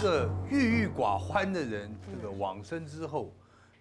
个郁郁寡欢的人，这个往生之后，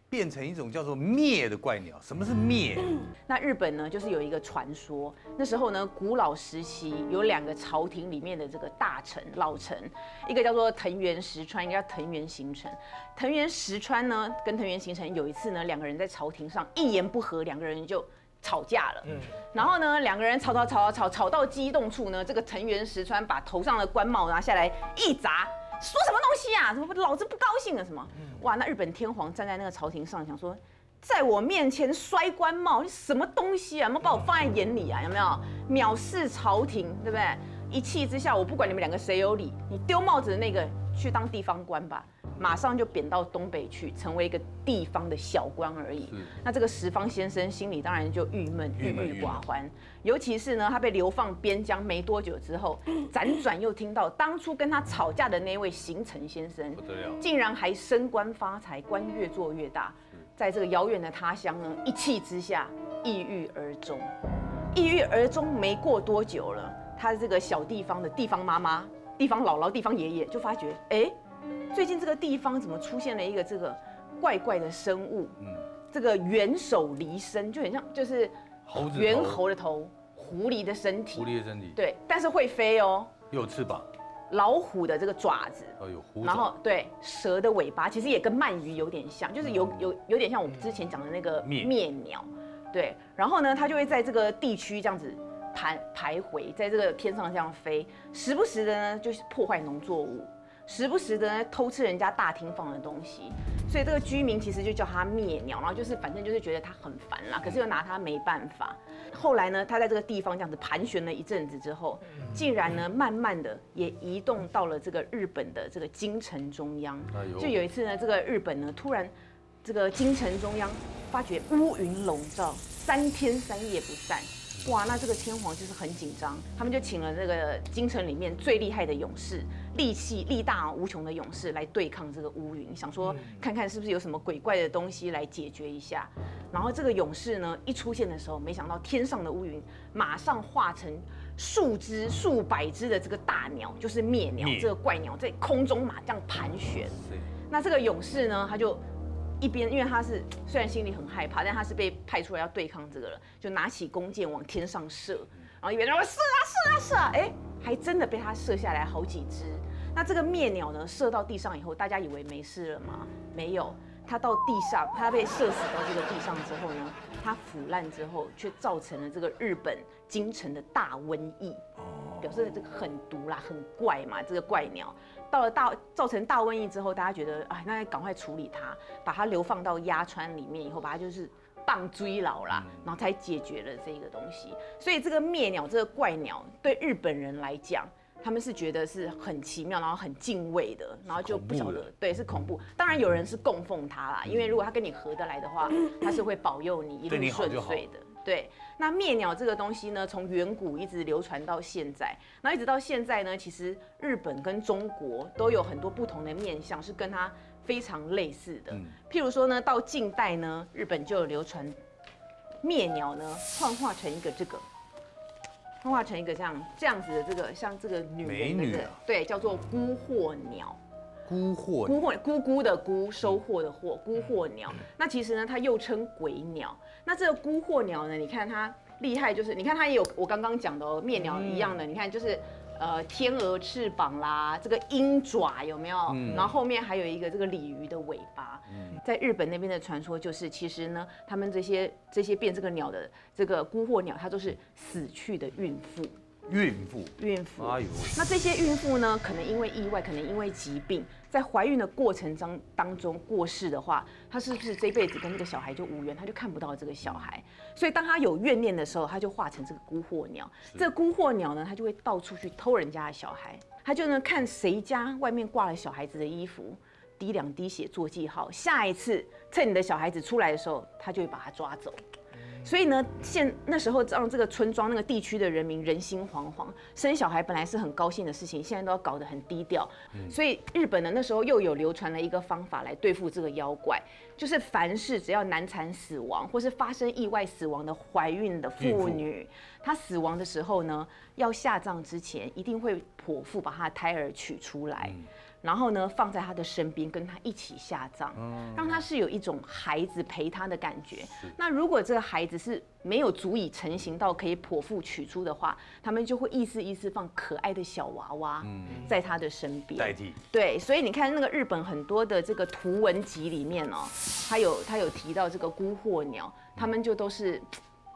变成一种叫做灭的怪鸟。什么是灭？那日本呢，就是有一个传说，那时候呢，古老时期有两个朝廷里面的这个大臣老臣，一个叫做藤原石川，一个叫藤原行成。藤原石川呢，跟藤原行成有一次呢，两个人在朝廷上一言不合，两个人就吵架了。嗯，然后呢，两个人吵吵吵吵吵吵到激动处呢，这个藤原石川把头上的官帽拿下来一砸，说什么东西啊？什么老子不高兴了？什么？哇！那日本天皇站在那个朝廷上，想说。在我面前摔官帽，你什么东西啊？有没有把我放在眼里啊？有没有藐视朝廷，对不对？一气之下，我不管你们两个谁有理，你丢帽子的那个去当地方官吧，马上就贬到东北去，成为一个地方的小官而已。那这个十方先生心里当然就郁闷、郁郁寡欢。尤其是呢，他被流放边疆没多久之后，辗转又听到当初跟他吵架的那位行成先生，竟然还升官发财，官越做越大。在这个遥远的他乡呢，一气之下抑郁而终。抑郁而终没过多久了，他这个小地方的地方妈妈、地方姥姥、地方爷爷就发觉，哎，最近这个地方怎么出现了一个这个怪怪的生物？嗯，这个猿首离身，就很像就是猴子猿猴的头，狐狸的身体，狐狸的身体，对，但是会飞哦，有翅膀。老虎的这个爪子，哦有然后对蛇的尾巴，其实也跟鳗鱼有点像，就是有有有点像我们之前讲的那个灭鸟，对，然后呢，它就会在这个地区这样子盘徘徊，在这个天上这样飞，时不时的呢就是破坏农作物。时不时的偷吃人家大厅放的东西，所以这个居民其实就叫他灭鸟，然后就是反正就是觉得他很烦啦，可是又拿他没办法。后来呢，他在这个地方这样子盘旋了一阵子之后，竟然呢慢慢的也移动到了这个日本的这个京城中央。就有一次呢，这个日本呢突然这个京城中央发觉乌云笼罩，三天三夜不散。哇，那这个天皇就是很紧张，他们就请了这个京城里面最厉害的勇士，力气力大无穷的勇士来对抗这个乌云，想说看看是不是有什么鬼怪的东西来解决一下。然后这个勇士呢一出现的时候，没想到天上的乌云马上化成数只、数百只的这个大鸟，就是灭鸟这个怪鸟在空中马这样盘旋。那这个勇士呢，他就。一边，因为他是虽然心里很害怕，但他是被派出来要对抗这个了，就拿起弓箭往天上射，然后一边说射啊射啊射啊，哎，还真的被他射下来好几只。那这个灭鸟呢，射到地上以后，大家以为没事了吗？没有，它到地上，它被射死到这个地上之后呢，它腐烂之后，却造成了这个日本京城的大瘟疫，表示这个很毒啦，很怪嘛，这个怪鸟。到了大造成大瘟疫之后，大家觉得哎，那赶快处理它，把它流放到鸭川里面以后，把它就是棒追牢啦，然后才解决了这个东西。所以这个灭鸟这个怪鸟对日本人来讲，他们是觉得是很奇妙，然后很敬畏的，然后就不晓得对是恐怖。当然有人是供奉它啦，因为如果他跟你合得来的话，他是会保佑你一路顺遂的。对，那灭鸟这个东西呢，从远古一直流传到现在，那一直到现在呢，其实日本跟中国都有很多不同的面相，是跟它非常类似的。譬如说呢，到近代呢，日本就有流传灭鸟呢，幻化成一个这个，幻化成一个这样这样子的这个像这个女美女，对，叫做孤惑鸟。孤惑，孤惑，咕咕的孤，收获的获，孤惑鸟。那其实呢，它又称鬼鸟。那这个孤惑鸟呢，你看它厉害，就是你看它也有我刚刚讲的哦，灭鸟一样的。你看就是，呃，天鹅翅膀啦，这个鹰爪有没有？然后后面还有一个这个鲤鱼的尾巴。在日本那边的传说就是，其实呢，他们这些这些变这个鸟的这个孤惑鸟，它都是死去的孕妇。孕妇，孕妇，哎呦，那这些孕妇呢？可能因为意外，可能因为疾病，在怀孕的过程当当中过世的话，她是不是这辈子跟这个小孩就无缘？她就看不到这个小孩。所以当她有怨念的时候，她就化成这个孤惑鸟。这孤惑鸟呢，它就会到处去偷人家的小孩。它就呢看谁家外面挂了小孩子的衣服，滴两滴血做记号。下一次趁你的小孩子出来的时候，他就会把他抓走。所以呢，现那时候让这个村庄、那个地区的人民人心惶惶，生小孩本来是很高兴的事情，现在都要搞得很低调。所以日本呢，那时候又有流传了一个方法来对付这个妖怪，就是凡是只要难产死亡或是发生意外死亡的怀孕的妇女，她死亡的时候呢，要下葬之前一定会剖腹把她的胎儿取出来。然后呢，放在他的身边，跟他一起下葬，让他是有一种孩子陪他的感觉。那如果这个孩子是没有足以成型到可以剖腹取出的话，他们就会意思意思放可爱的小娃娃在他的身边代替。对，所以你看那个日本很多的这个图文集里面哦，他有他有提到这个孤惑鸟，他们就都是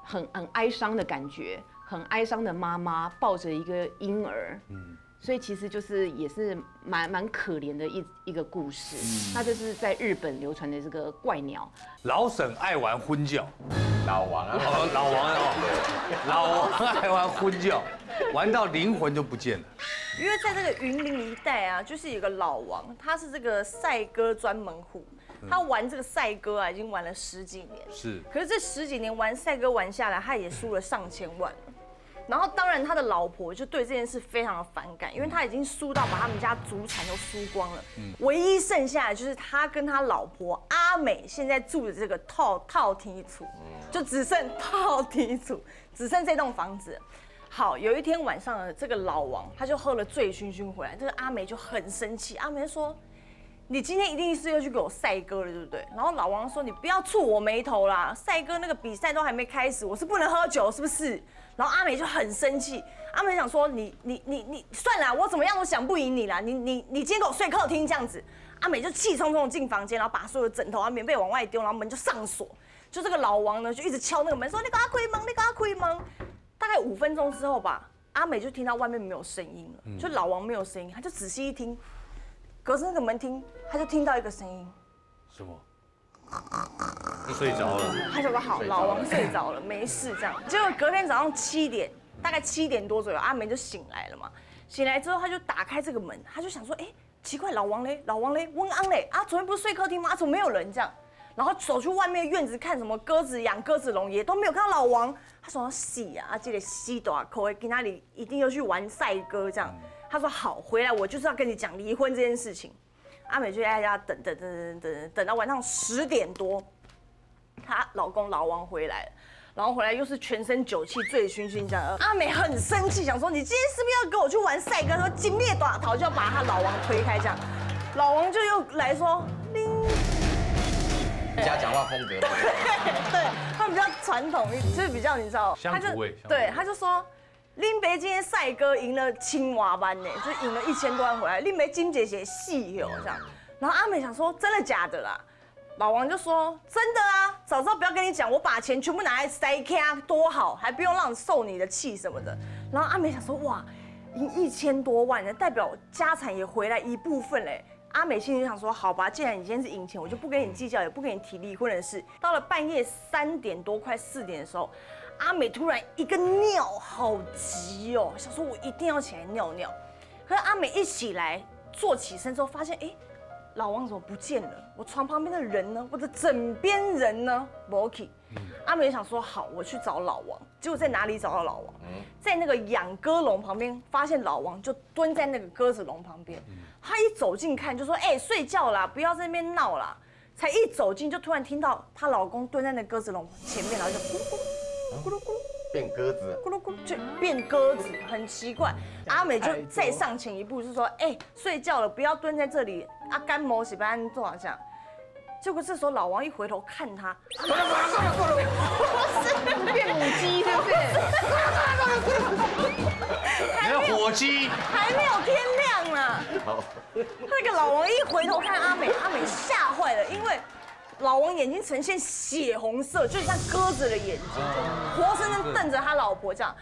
很很哀伤的感觉，很哀伤的妈妈抱着一个婴儿。嗯。所以其实就是也是蛮蛮可怜的一一个故事。那这是在日本流传的这个怪鸟。老沈爱玩婚教，老王啊，老王哦，老王爱玩婚教，玩到灵魂就不见了。因为在这个云林一带啊，就是有个老王，他是这个赛鸽专门户，他玩这个赛鸽啊，已经玩了十几年。是。可是这十几年玩赛鸽玩下来，他也输了上千万。然后，当然他的老婆就对这件事非常的反感，因为他已经输到把他们家祖产都输光了。嗯，唯一剩下的就是他跟他老婆阿美现在住的这个套套梯处，就只剩套梯处，只剩这栋房子。好，有一天晚上，这个老王他就喝了醉醺醺回来，这个阿美就很生气，阿美说。你今天一定是要去给我赛哥了，对不对？然后老王说：“你不要触我眉头啦，赛哥那个比赛都还没开始，我是不能喝酒，是不是？”然后阿美就很生气，阿美想说：“你你你你算了，我怎么样都想不赢你啦，你你你今天给我睡客厅这样子。”阿美就气冲冲进房间，然后把所有的枕头啊、棉被往外丢，然后门就上锁。就这个老王呢，就一直敲那个门，说：“你给他开门，你给他开门。”大概五分钟之后吧，阿美就听到外面没有声音了，就老王没有声音，他就仔细一听。隔着那个门听，他就听到一个声音，什么？睡着了。他说好，老王睡着了，没事这样。结果隔天早上七点，大概七点多左右，阿梅就醒来了嘛。醒来之后，他就打开这个门，他就想说，哎，奇怪，老王嘞，老王嘞，温安嘞，啊，昨天不是睡客厅吗？怎么没有人这样？然后走去外面院子看什么鸽子养鸽子笼，也都没有看到老王。他说死啊，这个死大口的，跟那里一定要去玩赛鸽这样。他说好，回来我就是要跟你讲离婚这件事情。阿美就在家等等等等等等到晚上十点多，她老公老王回来了，然后回来又是全身酒气醉醺醺这样。阿美很生气，想说你今天是不是要跟我去玩赛鸽？说金灭短桃就要把他老王推开这样。老王就又来说，林家讲话风格，对他们比较传统，就是比较你知道，他就对他就说。林北今天帅哥赢了青蛙班呢，就赢了一千多万回来。林北金姐姐戏哟这样，然后阿美想说真的假的啦？老王就说真的啊，早知道不要跟你讲，我把钱全部拿来塞卡多好，还不用让受你的气什么的。然后阿美想说哇，赢一千多万呢，代表家产也回来一部分嘞。阿美心里想说好吧，既然你今天是赢钱，我就不跟你计较，也不跟你提离婚的事。到了半夜三点多快四点的时候。阿美突然一个尿，好急哦，想说我一定要起来尿尿。可是阿美一起来，坐起身之后，发现哎，老王怎么不见了？我床旁边的人呢？我的枕边人呢 m o k 阿美想说好，我去找老王。结果在哪里找到老王？在那个养鸽笼旁边，发现老王就蹲在那个鸽子笼旁边。他一走近看，就说哎，睡觉啦，不要在那边闹啦。才一走近，就突然听到她老公蹲在那鸽子笼前面，然后就咕噜咕噜变鸽子，咕噜咕噜就变鸽子，很奇怪。阿美就再上前一步，就说：“哎，睡觉了，不要蹲在这里。”阿干毛喜欢坐好像。结果这时候老王一回头看他，变母鸡，对不对？还有火鸡，还没有天亮呢。好，那个老王一回头看阿美，阿美吓坏了，因为。老王眼睛呈现血红色，就像鸽子的眼睛，活生生瞪着他老婆这样。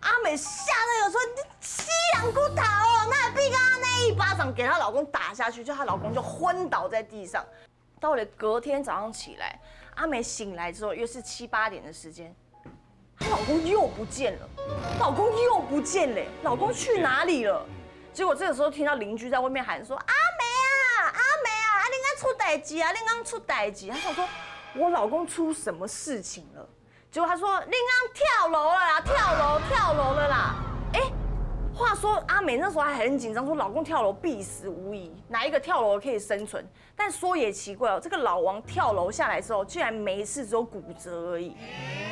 阿美吓得有说：“你西洋骨头哦，那必刚刚那一巴掌给她老公打下去，就她老公就昏倒在地上。到了隔天早上起来，阿美醒来之后，又是七八点的时间，她老公又不见了，老公又不见了，老公去哪里了？结果这个时候听到邻居在外面喊说：“阿美啊，阿美啊！”出代志啊！你刚出代志，他想说，我老公出什么事情了？结果他说，你刚跳楼了啦，跳楼跳楼了啦！哎，话说阿美那时候还很紧张，说老公跳楼必死无疑，哪一个跳楼可以生存？但说也奇怪哦，这个老王跳楼下来之后，居然没事，只有骨折而已。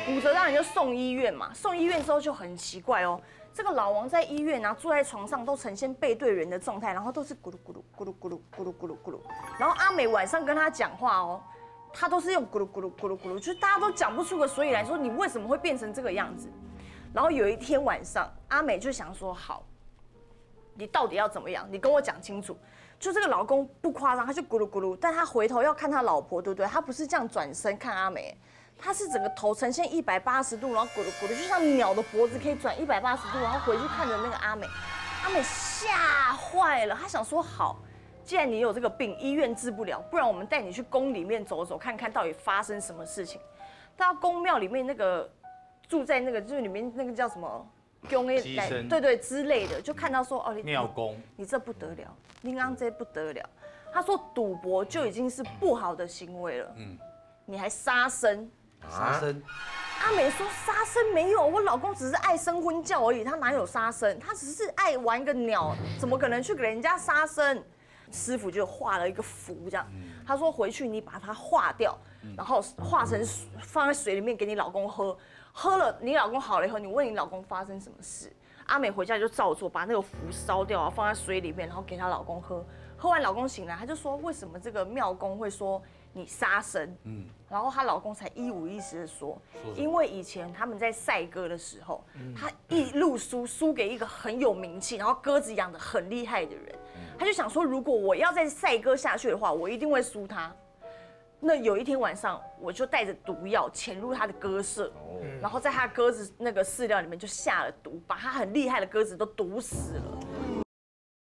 骨折当然就送医院嘛，送医院之后就很奇怪哦。这个老王在医院然后坐在床上都呈现背对人的状态，然后都是咕噜咕噜咕噜咕噜咕噜咕噜咕噜，然后阿美晚上跟他讲话哦，他都是用咕噜咕噜咕噜咕噜，就是大家都讲不出个所以来，说你为什么会变成这个样子？然后有一天晚上，阿美就想说好，你到底要怎么样？你跟我讲清楚。就这个老公不夸张，他就咕噜咕噜，但他回头要看他老婆，对不对？他不是这样转身看阿美。他是整个头呈现一百八十度，然后咕噜咕噜，就像鸟的脖子可以转一百八十度，然后回去看着那个阿美，阿美吓坏了，他想说好，既然你有这个病，医院治不了，不然我们带你去宫里面走走，看看到底发生什么事情。到宫庙里面那个住在那个就是里面那个叫什么宫诶，对对之类的，就看到说哦，庙公，你这不得了，你刚这不得了。他说赌博就已经是不好的行为了，嗯，你还杀生。杀生，阿美说杀生没有，我老公只是爱生婚教而已，他哪有杀生？他只是爱玩个鸟，怎么可能去给人家杀生？师傅就画了一个符，这样，他说回去你把它化掉，然后化成放在水里面给你老公喝，喝了你老公好了以后，你问你老公发生什么事？阿美回家就照做，把那个符烧掉，放在水里面，然后给她老公喝，喝完老公醒来，他就说为什么这个庙公会说？你杀生，嗯，然后她老公才一五一十的说，因为以前他们在赛鸽的时候，他一路输输给一个很有名气，然后鸽子养的很厉害的人，他就想说，如果我要再赛鸽下去的话，我一定会输他。那有一天晚上，我就带着毒药潜入他的鸽舍，然后在他鸽子那个饲料里面就下了毒，把他很厉害的鸽子都毒死了。